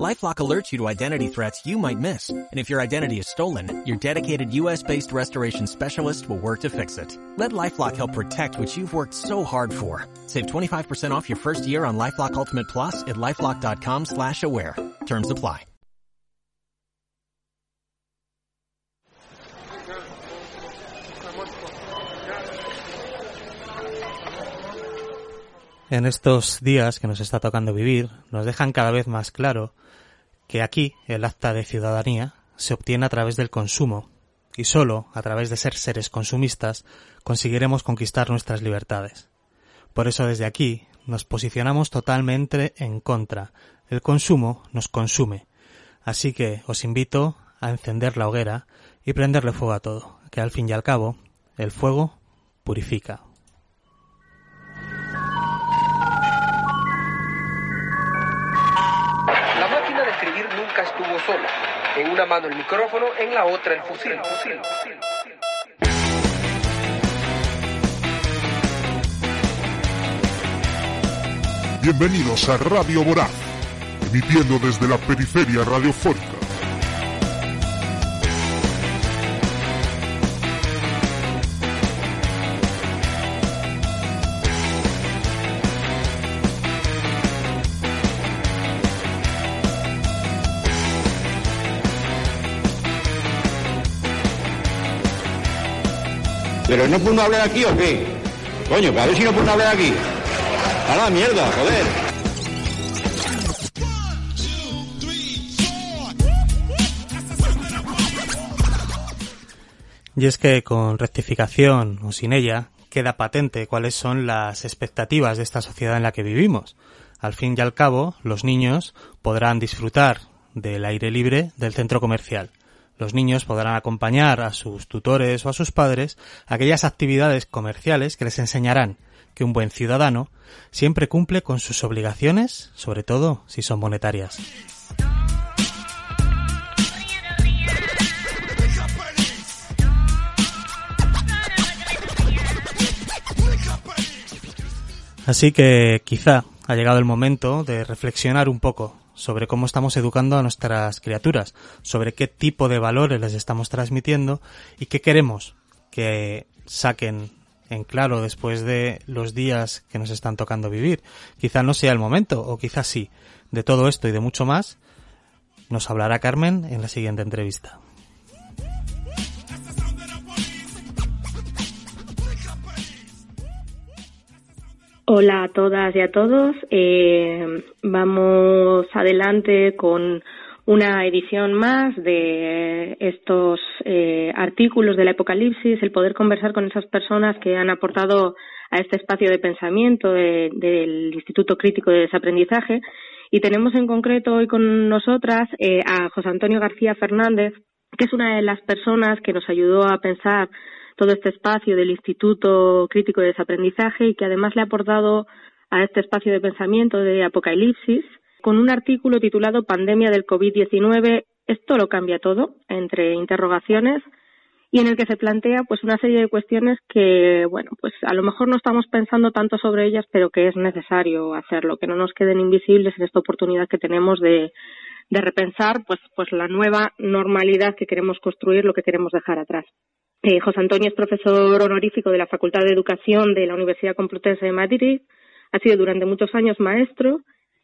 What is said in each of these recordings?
LifeLock alerts you to identity threats you might miss. And if your identity is stolen, your dedicated US-based restoration specialist will work to fix it. Let LifeLock help protect what you've worked so hard for. Save 25% off your first year on LifeLock Ultimate Plus at LifeLock.com slash aware. Terms apply. En estos días que nos está tocando vivir, nos dejan cada vez más claro que aquí el acta de ciudadanía se obtiene a través del consumo y solo a través de ser seres consumistas conseguiremos conquistar nuestras libertades. Por eso desde aquí nos posicionamos totalmente en contra. El consumo nos consume. Así que os invito a encender la hoguera y prenderle fuego a todo, que al fin y al cabo el fuego purifica. En una mano el micrófono, en la otra el fusil. Bienvenidos a Radio Voraz, emitiendo desde la periferia radiofónica. ¿Pero no puedo hablar aquí o qué? Coño, a ver si no puedo hablar aquí. A la mierda, joder. Y es que con rectificación o sin ella queda patente cuáles son las expectativas de esta sociedad en la que vivimos. Al fin y al cabo, los niños podrán disfrutar del aire libre del centro comercial. Los niños podrán acompañar a sus tutores o a sus padres a aquellas actividades comerciales que les enseñarán que un buen ciudadano siempre cumple con sus obligaciones, sobre todo si son monetarias. Así que quizá ha llegado el momento de reflexionar un poco sobre cómo estamos educando a nuestras criaturas, sobre qué tipo de valores les estamos transmitiendo y qué queremos que saquen en claro después de los días que nos están tocando vivir. Quizá no sea el momento, o quizá sí. De todo esto y de mucho más nos hablará Carmen en la siguiente entrevista. Hola a todas y a todos. Eh, vamos adelante con una edición más de estos eh, artículos del Apocalipsis, el poder conversar con esas personas que han aportado a este espacio de pensamiento del Instituto Crítico de Desaprendizaje. Y tenemos en concreto hoy con nosotras eh, a José Antonio García Fernández, que es una de las personas que nos ayudó a pensar todo este espacio del Instituto Crítico de Desaprendizaje y que además le ha aportado a este espacio de pensamiento de Apocalipsis con un artículo titulado Pandemia del COVID-19, esto lo cambia todo, entre interrogaciones, y en el que se plantea pues una serie de cuestiones que, bueno, pues a lo mejor no estamos pensando tanto sobre ellas, pero que es necesario hacerlo, que no nos queden invisibles en esta oportunidad que tenemos de, de repensar pues, pues la nueva normalidad que queremos construir, lo que queremos dejar atrás. Eh, José Antonio es profesor honorífico de la Facultad de Educación de la Universidad Complutense de Madrid, ha sido durante muchos años maestro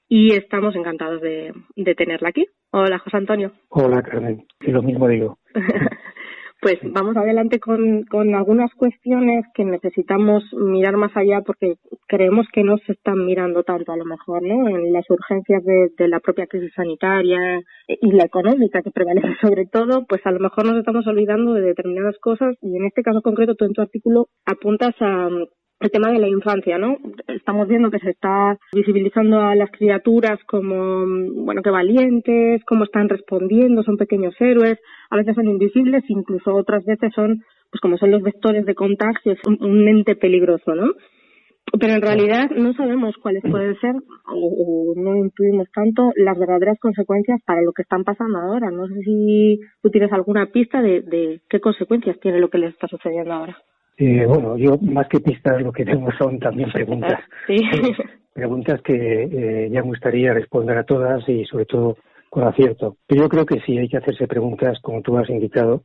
y estamos encantados de, de tenerla aquí. Hola, José Antonio. Hola, Carmen. Y lo mismo digo. pues vamos adelante con, con algunas cuestiones que necesitamos mirar más allá porque creemos que no se están mirando tanto a lo mejor, ¿no? En las urgencias de, de la propia crisis sanitaria y la económica que prevalece sobre todo, pues a lo mejor nos estamos olvidando de determinadas cosas y en este caso concreto tú en tu artículo apuntas a el tema de la infancia, ¿no? Estamos viendo que se está visibilizando a las criaturas como, bueno, que valientes, cómo están respondiendo, son pequeños héroes, a veces son invisibles, incluso otras veces son, pues como son los vectores de contagio, es un, un ente peligroso, ¿no? pero en realidad no sabemos cuáles pueden ser o, no intuimos tanto las verdaderas consecuencias para lo que están pasando ahora. No sé si tú tienes alguna pista de, de qué consecuencias tiene lo que les está sucediendo ahora. Eh, bueno, yo más que pistas lo que tengo son también preguntas. Sí. preguntas que eh, ya me gustaría responder a todas y sobre todo con acierto. Pero yo creo que sí hay que hacerse preguntas, como tú has indicado,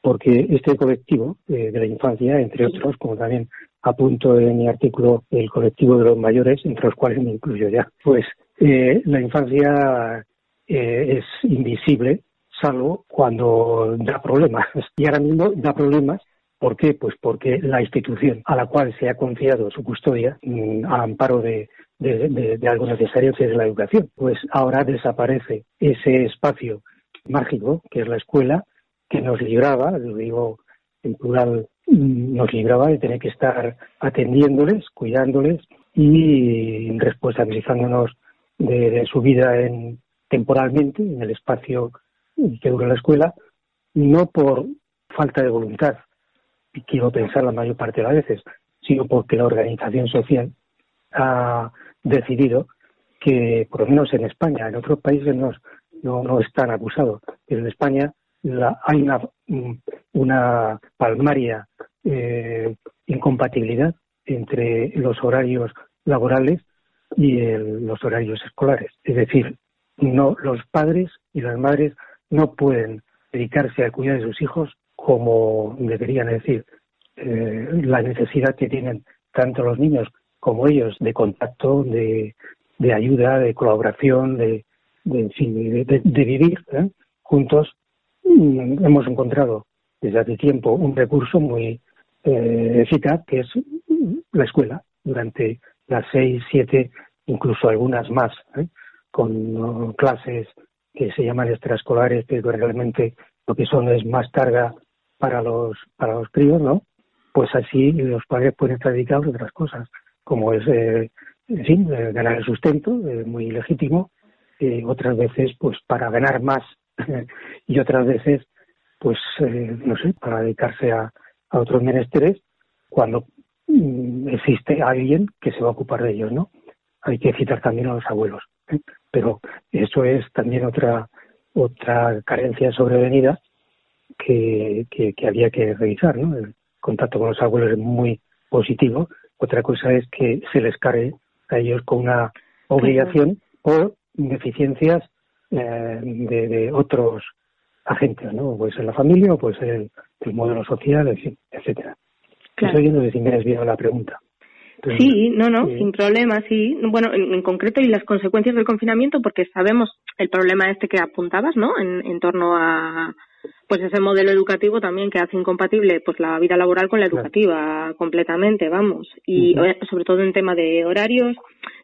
porque este colectivo eh, de la infancia, entre otros, como también apunto en mi artículo, el colectivo de los mayores, entre los cuales me incluyo ya, pues eh, la infancia eh, es invisible, salvo cuando da problemas. Y ahora mismo da problemas ¿Por qué? Pues porque la institución a la cual se ha confiado su custodia, mm, a amparo de, de, algo necesario que es la educación, pues ahora desaparece ese espacio mágico que es la escuela, que nos libraba, lo digo en plural, mm, nos libraba de tener que estar atendiéndoles, cuidándoles y responsabilizándonos de, su vida en, temporalmente en el espacio que dura la escuela, no por falta de voluntad, quiero pensar la mayor parte de las veces, sino porque la organización social ha decidido que, por lo menos en España, en otros países no, no, no están acusados, pero en España hay una, una palmaria eh, incompatibilidad entre los horarios laborales y los horarios escolares. Es decir, no los padres y las madres no pueden dedicarse al cuidar de sus hijos como deberían decir, eh, la necesidad que tienen tanto los niños como ellos de contacto, de, ayuda, de colaboración, de, de, de, vivir ¿eh? juntos. Mm, hemos encontrado desde hace tiempo un recurso muy eh, eficaz que es la escuela durante las seis, siete, incluso algunas más, con clases que se llaman extraescolares, que realmente lo que son es más carga para los para los críos, ¿no? Pues así los padres pueden estar dedicados a otras cosas, como es, eh, en fin, eh, ganar el sustento, eh, muy legítimo, otras veces, pues para ganar más y otras veces, pues, no sé, para dedicarse a, a otros menesteres cuando mm, existe alguien que se va a ocupar de ellos, ¿no? Hay que citar también a los abuelos, pero eso es también otra otra carencia sobrevenida que, que, había que revisar. ¿no? El contacto con los abuelos es muy positivo. Otra cosa es que se les cargue a ellos con una obligación o deficiencias eh, de, de, otros agentes, ¿no? Puede ser la familia o puede ser el, modelo social, etcétera. Claro. Eso yo no sé si me desviado la pregunta. sí, no, no, sin problema, sí. Bueno, en, concreto y las consecuencias del confinamiento, porque sabemos el problema este que apuntabas, ¿no? En, en torno a, pues ese modelo educativo también que hace incompatible pues la vida laboral con la educativa completamente, vamos, y sobre todo en tema de horarios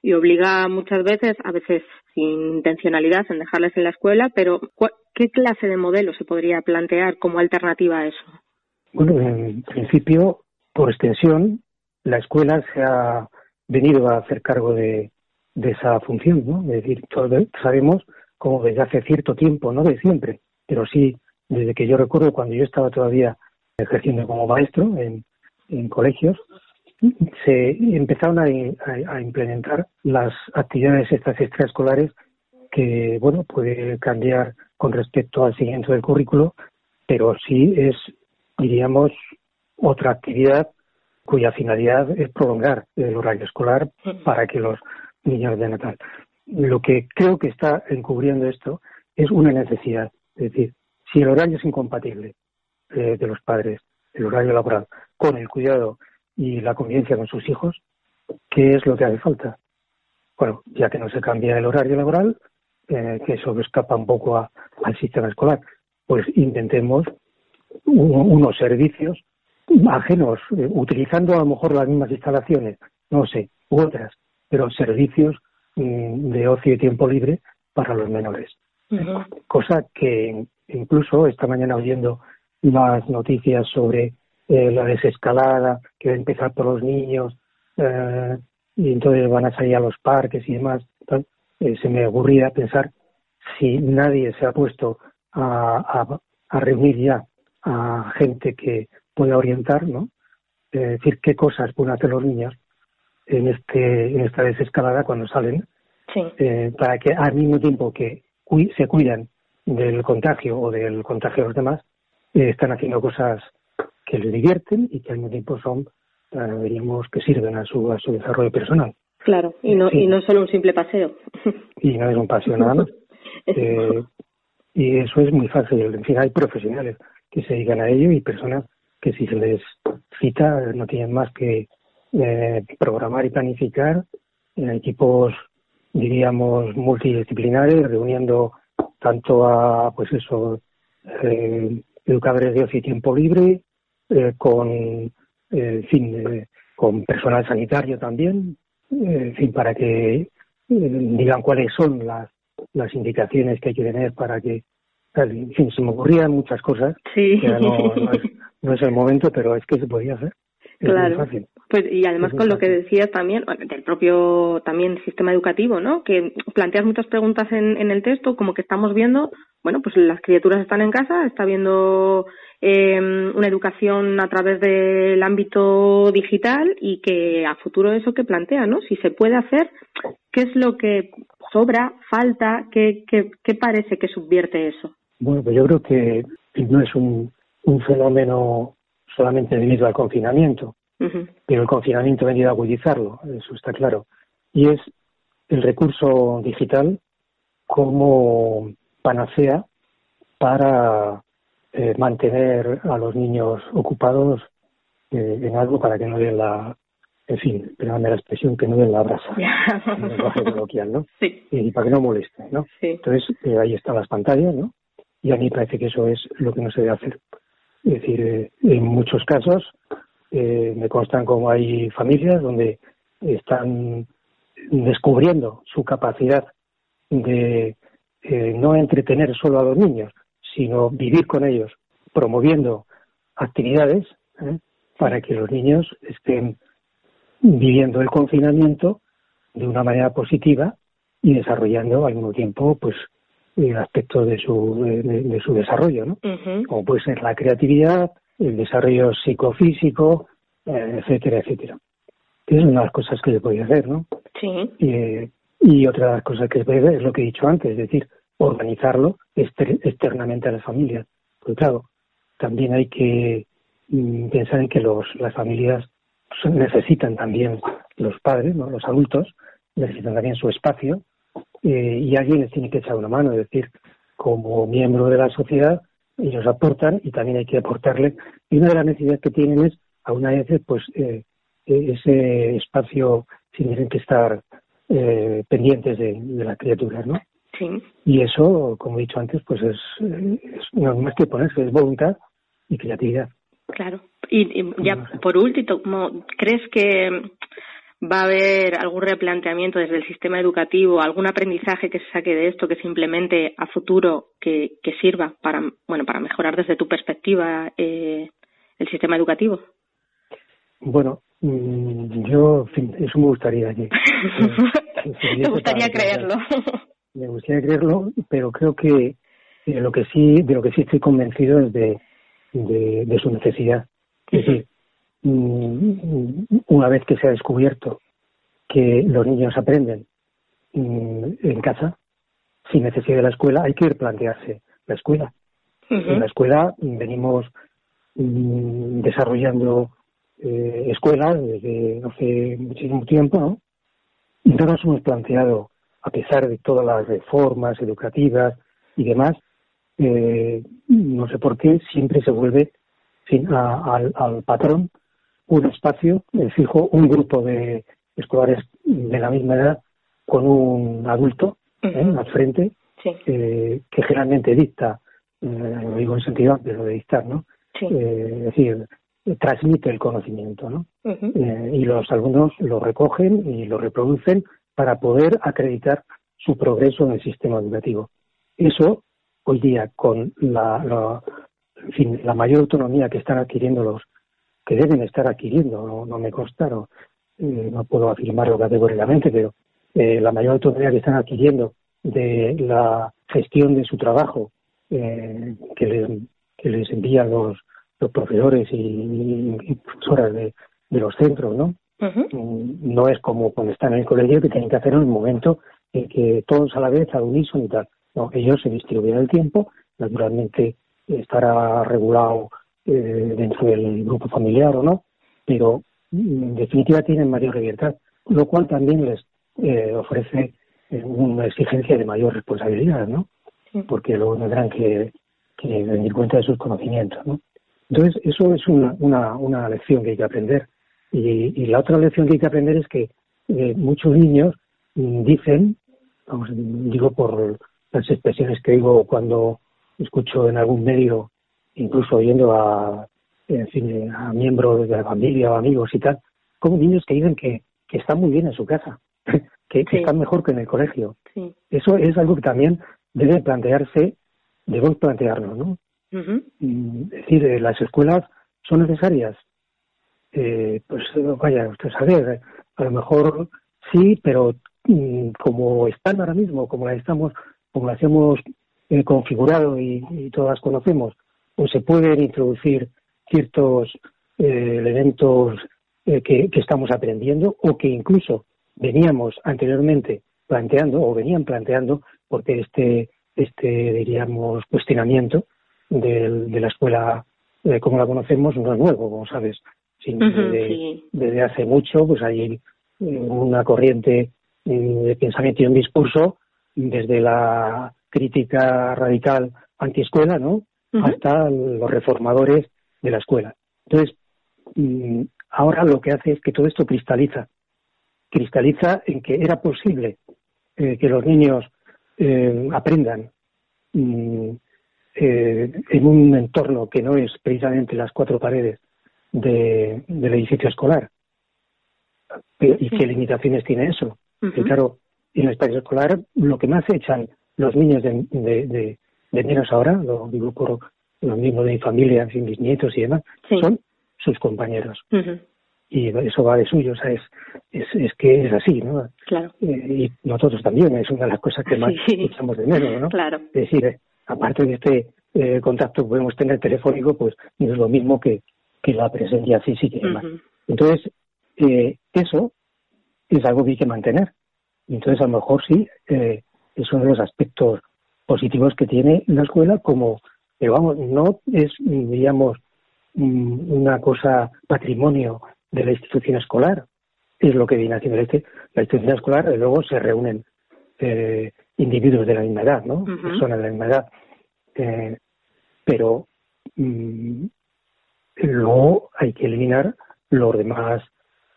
y obliga muchas veces, a veces sin intencionalidad en dejarles en la escuela, pero ¿qué clase de modelo se podría plantear como alternativa a eso? Bueno, en principio, por extensión, la escuela se ha venido a hacer cargo de, de esa función, ¿no? Es decir, todos sabemos como desde hace cierto tiempo, no de siempre, pero sí desde que yo recuerdo cuando yo estaba todavía ejerciendo como maestro en, colegios, se empezaron a, implementar las actividades estas extraescolares que, bueno, puede cambiar con respecto al siguiente del currículo, pero sí es, diríamos, otra actividad cuya finalidad es prolongar el horario escolar para que los niños de Natal. Lo que creo que está encubriendo esto es una necesidad, es decir, si el horario es incompatible eh, de los padres, el horario laboral, con el cuidado y la convivencia con sus hijos, ¿qué es lo que hace falta? Bueno, ya que no se cambia el horario laboral, eh, que eso escapa un poco al sistema escolar, pues intentemos unos servicios ajenos, eh, utilizando a lo mejor las mismas instalaciones, no sé, u otras, pero servicios mm, de ocio y tiempo libre para los menores. Cosa que incluso esta mañana oyendo las noticias sobre eh, la desescalada que va a empezar por los niños eh, y entonces van a salir a los parques y demás, eh, se me ocurría pensar si nadie se ha puesto a, a, reunir ya a gente que pueda orientar, ¿no? decir, qué cosas pueden hacer los niños en este en esta desescalada cuando salen Sí. eh, para que al mismo tiempo que se cuidan del contagio o del contagio de los demás eh, están haciendo cosas que les divierten y que al mismo tiempo son eh, diríamos que sirven a su a su desarrollo personal Claro, y no, Sí. y no solo un simple paseo. y no es un paseo nada más Eh, y eso es muy fácil. En fin, hay profesionales que se dedican a ello y personas que si se les cita no tienen más que eh, programar y planificar en equipos, diríamos, multidisciplinares, reuniendo tanto a, pues eso, eh, educadores de ocio y tiempo libre, eh, con, eh, en fin, eh, con personal sanitario también, en fin, para que digan cuáles son las, las indicaciones que hay que tener para que, en fin, se me ocurrían muchas cosas, Sí. que no, no, es, no es el momento, pero es que se podía hacer. Claro. fácil. Pues y además con lo que decías también del propio también sistema educativo, ¿no? Que planteas muchas preguntas en, en el texto, como que estamos viendo, bueno, pues las criaturas están en casa, está viendo eh, una educación a través del ámbito digital y que a futuro eso que plantea, ¿no? Si se puede hacer, ¿qué es lo que sobra, falta, qué, qué, qué parece que subvierte eso? Bueno, pues yo creo que no es un, un fenómeno solamente debido al confinamiento, pero el confinamiento ha venido a agudizarlo, eso está claro. Y es el recurso digital como panacea para eh, mantener a los niños ocupados eh, en algo para que no den la, en fin, perdóname la expresión, que no den la brasa, en el lenguaje coloquial, ¿no? Sí, Y para que no molesten, ¿no? sí. Entonces, eh, ahí están las pantallas, ¿no? Y a mí parece que eso es lo que no se debe hacer. Es decir, eh, en muchos casos eh, me constan como hay familias donde están descubriendo su capacidad de eh, no entretener solo a los niños, sino vivir con ellos, promoviendo actividades ¿eh? para que los niños estén viviendo el confinamiento de una manera positiva y desarrollando al mismo tiempo pues el aspecto de su de, su desarrollo no Ujú. como puede ser la creatividad el desarrollo psicofísico eh, etcétera etcétera. Es una de las cosas que se puede hacer no Sí. Eh, y otra de las cosas que se puede hacer es lo que he dicho antes es decir organizarlo exter- externamente a las familias. Porque claro también hay que mm, pensar en que los las familias pues, necesitan también los padres no los adultos necesitan también su espacio eh, y alguien les tiene que echar una mano, es decir, como miembro de la sociedad, ellos aportan y también hay que aportarle. Y una de las necesidades que tienen es, a una vez, pues, eh, ese espacio sin tener que estar eh, pendientes de, de las criaturas, ¿no? Sí. Y eso, como he dicho antes, pues es, eh, es no es más que ponerse, es voluntad y creatividad. Claro. Y, y ya por último, ¿cómo ¿crees que va a haber algún replanteamiento desde el sistema educativo, algún aprendizaje que se saque de esto que simplemente a futuro que, que sirva para bueno para mejorar desde tu perspectiva eh, el sistema educativo? Bueno, mm, yo, eso me gustaría que... diese gustaría para- creerlo. Me gustaría creerlo, pero creo que de lo que sí, de lo que sí estoy convencido es de, de, de su necesidad. Es decir, una vez que se ha descubierto que los niños aprenden mm, en casa, sin necesidad de la escuela, hay que replantearse la escuela. En la escuela mm, venimos mm, desarrollando eh, escuelas desde hace muchísimo tiempo, ¿no? Y no nos hemos planteado, a pesar de todas las reformas educativas y demás, eh, no sé por qué, siempre se vuelve a- al, al patrón un espacio eh, fijo, un grupo de escolares de la misma edad con un adulto ¿eh? Al frente Sí, eh, que generalmente dicta, eh, lo digo en sentido amplio de dictar, ¿no? sí. Es decir, transmite el conocimiento, ¿no? Y los alumnos lo recogen y lo reproducen para poder acreditar su progreso en el sistema educativo. Eso, hoy día, con la, la- en fin, la mayor autonomía que están adquiriendo los, que deben estar adquiriendo, no, no me consta, no, eh, no puedo afirmarlo categóricamente, pero eh, la mayor autonomía que están adquiriendo de la gestión de su trabajo eh, que, les, que les envían los, los profesores y, y profesoras de, de los centros, ¿no? Mm, no es como cuando están en el colegio que tienen que hacer en un momento en que todos a la vez, al unísono y tal. No, ellos se distribuyen el tiempo, naturalmente estará regulado eh, dentro del grupo familiar o no, pero mm, en definitiva tienen mayor libertad, lo cual también les eh, ofrece eh, una exigencia de mayor responsabilidad, ¿no? Porque luego tendrán que, que rendir cuenta de sus conocimientos, ¿no? Entonces, eso es una, una, una lección que hay que aprender. Y, y, la otra lección que hay que aprender es que eh, muchos niños mm, dicen, vamos, digo por las expresiones que digo cuando escucho en algún medio, incluso oyendo a, en fin, a miembros de la familia o amigos y tal, como niños que dicen que, que están muy bien en su casa, que, están mejor que en el colegio. Eso es algo que también debe plantearse, debemos plantearnos, ¿no? Es decir, eh, las escuelas son necesarias. Eh, pues vaya, usted sabe, a lo mejor sí, pero mm, como están ahora mismo, como las estamos, como las hemos eh, configurado y, todas conocemos, pues se pueden introducir ciertos elementos que, estamos aprendiendo o que incluso veníamos anteriormente planteando o venían planteando porque este este diríamos cuestionamiento de, la escuela eh, como la conocemos no es nuevo como sabes. Desde, hace mucho pues hay eh, una corriente mm, de pensamiento y un discurso desde la crítica radical antiescuela no hasta los reformadores de la escuela. Entonces mm, ahora lo que hace es que todo esto cristaliza. Cristaliza en que era posible eh, que los niños eh, aprendan mm, eh, en un entorno que no es precisamente las cuatro paredes de, del edificio escolar. ¿Y qué limitaciones tiene eso? Que claro, en el espacio escolar lo que más echan los niños de, de, menos ahora, lo digo por los mismos de mi familia, mis nietos y demás, son sus compañeros y eso va de suyo, o sea, es, es, que es así, ¿no? Claro. Eh, y nosotros también, es una de las cosas que más echamos de menos, ¿no? Claro. Es decir, eh, aparte de este eh, contacto que podemos tener telefónico, pues no es lo mismo que, que la presencia física y demás. Entonces, eso es algo que hay que mantener. Entonces, a lo mejor sí, es uno de los aspectos positivos que tiene la escuela, como, pero vamos, no es, digamos, mm, una cosa patrimonio de la institución escolar. Es lo que viene haciendo este, la institución escolar. Y luego se reúnen eh, individuos de la misma edad, ¿no? Personas de la misma edad. Eh, pero mm, luego hay que eliminar los demás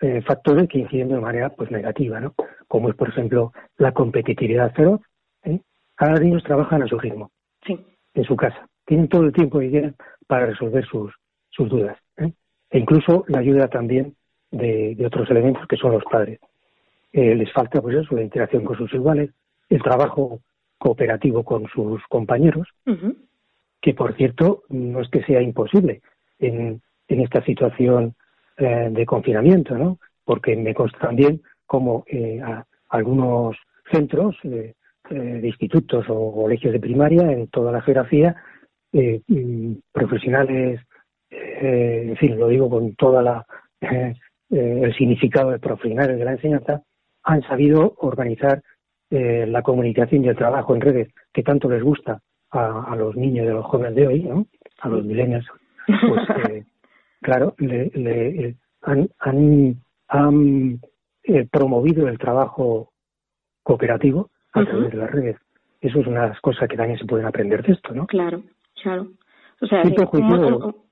eh, factores que inciden de manera pues negativa, ¿no? Como es, por ejemplo, la competitividad cero. ¿eh? Ahora los niños trabajan a su ritmo, sí. en su casa. Tienen todo el tiempo que quieren para resolver sus, sus dudas. ¿eh? e incluso la ayuda también de, otros elementos que son los padres. Eh, les falta pues eso, la interacción con sus iguales, el trabajo cooperativo con sus compañeros, que por cierto no es que sea imposible en, en esta situación eh, de confinamiento, ¿no? Porque me consta también como eh, algunos centros de institutos o colegios de primaria en toda la geografía, mm, profesionales eh, en fin, lo digo con toda la eh, eh, el significado de profesionales de la enseñanza, han sabido organizar la comunicación y el trabajo en redes que tanto les gusta a, los niños y a los jóvenes de hoy, ¿no? A los milenios, pues claro, le, han, han, promovido el trabajo cooperativo a través de las redes. Eso es una de las cosas que también se pueden aprender de esto, ¿no? Claro, claro. O sea,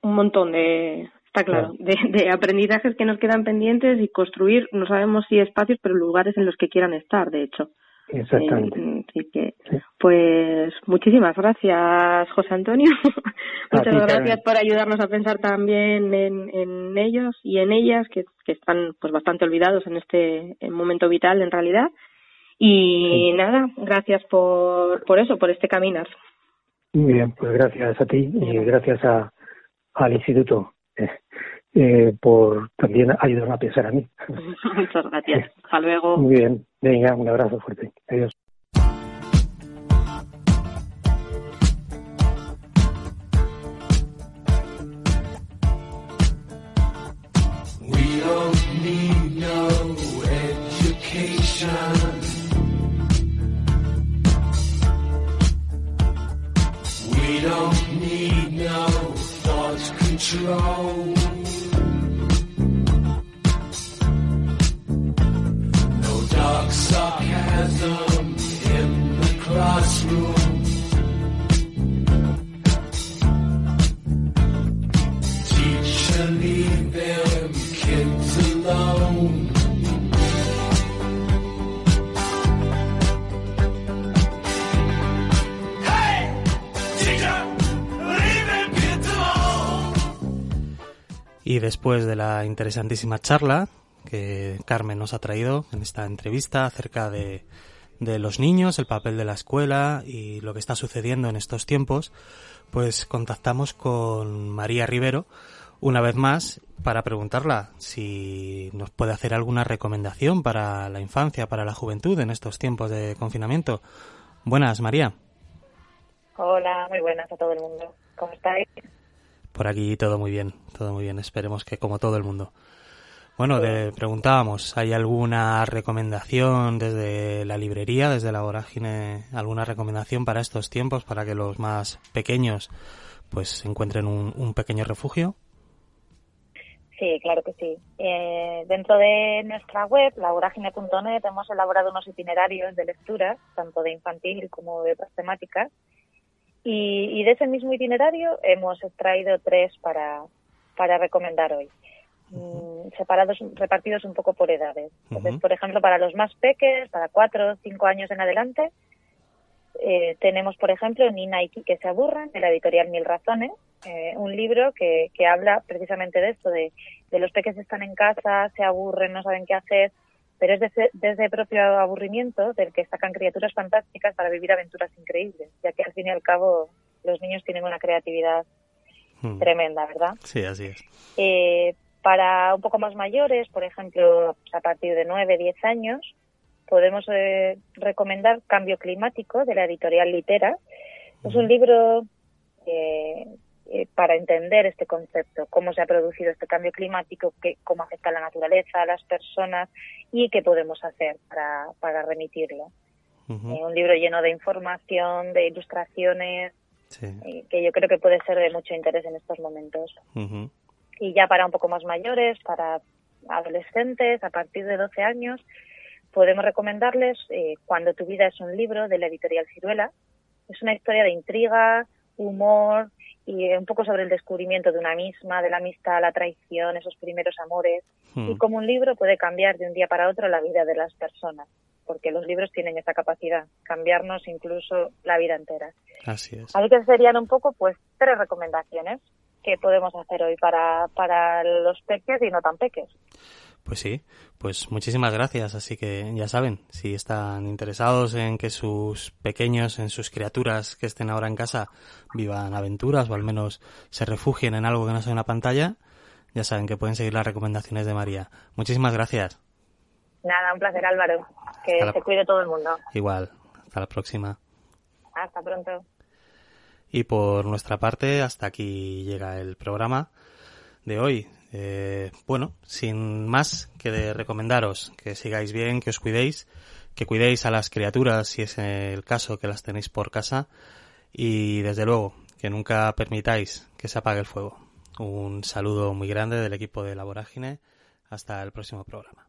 un, montón de, está claro, de, de, aprendizajes que nos quedan pendientes y construir, no sabemos si espacios, pero lugares en los que quieran estar, de hecho. Exactamente. Eh, así que, pues, muchísimas gracias, José Antonio. Muchas gracias por ayudarnos a pensar también en, en ellos y en ellas, que, que están pues bastante olvidados en este momento vital, en realidad. Y nada, gracias por, por eso, por este caminar. Muy bien, pues gracias a ti y gracias a, al Instituto eh, eh, por también ayudarme a pensar a mí. Muchas gracias. Hasta luego. Muy bien. Venga, un abrazo fuerte. Adiós. Después de la interesantísima charla que Carmen nos ha traído en esta entrevista acerca de, de los niños, el papel de la escuela y lo que está sucediendo en estos tiempos, pues contactamos con María Rivero una vez más para preguntarla si nos puede hacer alguna recomendación para la infancia, para la juventud en estos tiempos de confinamiento. Buenas, María. Hola, muy buenas a todo el mundo. ¿Cómo estáis? Por aquí todo muy bien, todo muy bien. Esperemos que como todo el mundo. Bueno, le preguntábamos, ¿hay alguna recomendación desde la librería, desde la vorágine, alguna recomendación para estos tiempos, para que los más pequeños pues encuentren un, un pequeño refugio? Sí, claro que sí. Eh, dentro de nuestra web, lavoragine.net, hemos elaborado unos itinerarios de lecturas, tanto de infantil como de otras temáticas. Y, y de ese mismo itinerario hemos extraído tres para, para recomendar hoy, mm, separados, repartidos un poco por edades. Entonces, por ejemplo, para los más peques, para cuatro o cinco años en adelante, eh, tenemos, por ejemplo, Nina y que se aburran, de la editorial Mil Razones, eh, un libro que, que habla precisamente de esto, de, de los peques que están en casa, se aburren, no saben qué hacer, pero es desde, desde el propio aburrimiento del que sacan criaturas fantásticas para vivir aventuras increíbles, ya que al fin y al cabo los niños tienen una creatividad Mm. tremenda, ¿verdad? Sí, así es. Eh, para un poco más mayores, por ejemplo, pues, a partir de 9, 10 años, podemos eh, recomendar Cambio Climático de la editorial Litera. Es un libro eh, eh, para entender este concepto, cómo se ha producido este cambio climático, qué, cómo afecta a la naturaleza, a las personas y qué podemos hacer para, para remitirlo. Eh, un libro lleno de información, de ilustraciones, Sí. eh, que yo creo que puede ser de mucho interés en estos momentos y ya para un poco más mayores, para adolescentes, a partir de 12 años, podemos recomendarles eh, Cuando tu vida es un libro de la editorial Ciruela. Es una historia de intriga, humor y un poco sobre el descubrimiento de una misma, de la amistad, la traición, esos primeros amores Hmm. y cómo un libro puede cambiar de un día para otro la vida de las personas, porque los libros tienen esa capacidad, cambiarnos incluso la vida entera. Así es. Así que serían un poco, pues, tres recomendaciones que podemos hacer hoy para, para los peques y no tan peques. Pues sí, pues muchísimas gracias. Así que ya saben, si están interesados en que sus pequeños, en sus criaturas que estén ahora en casa, vivan aventuras o al menos se refugien en algo que no sea una pantalla, ya saben que pueden seguir las recomendaciones de María. Muchísimas gracias. Nada, un placer Álvaro. Que la- se cuide todo el mundo. Igual, hasta la próxima. Hasta pronto. Y por nuestra parte, hasta aquí llega el programa de hoy. Eh, bueno, sin más que de recomendaros que sigáis bien, que os cuidéis, que cuidéis a las criaturas si es el caso que las tenéis por casa y desde luego que nunca permitáis que se apague el fuego. Un saludo muy grande del equipo de La Vorágine. Hasta el próximo programa.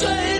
Say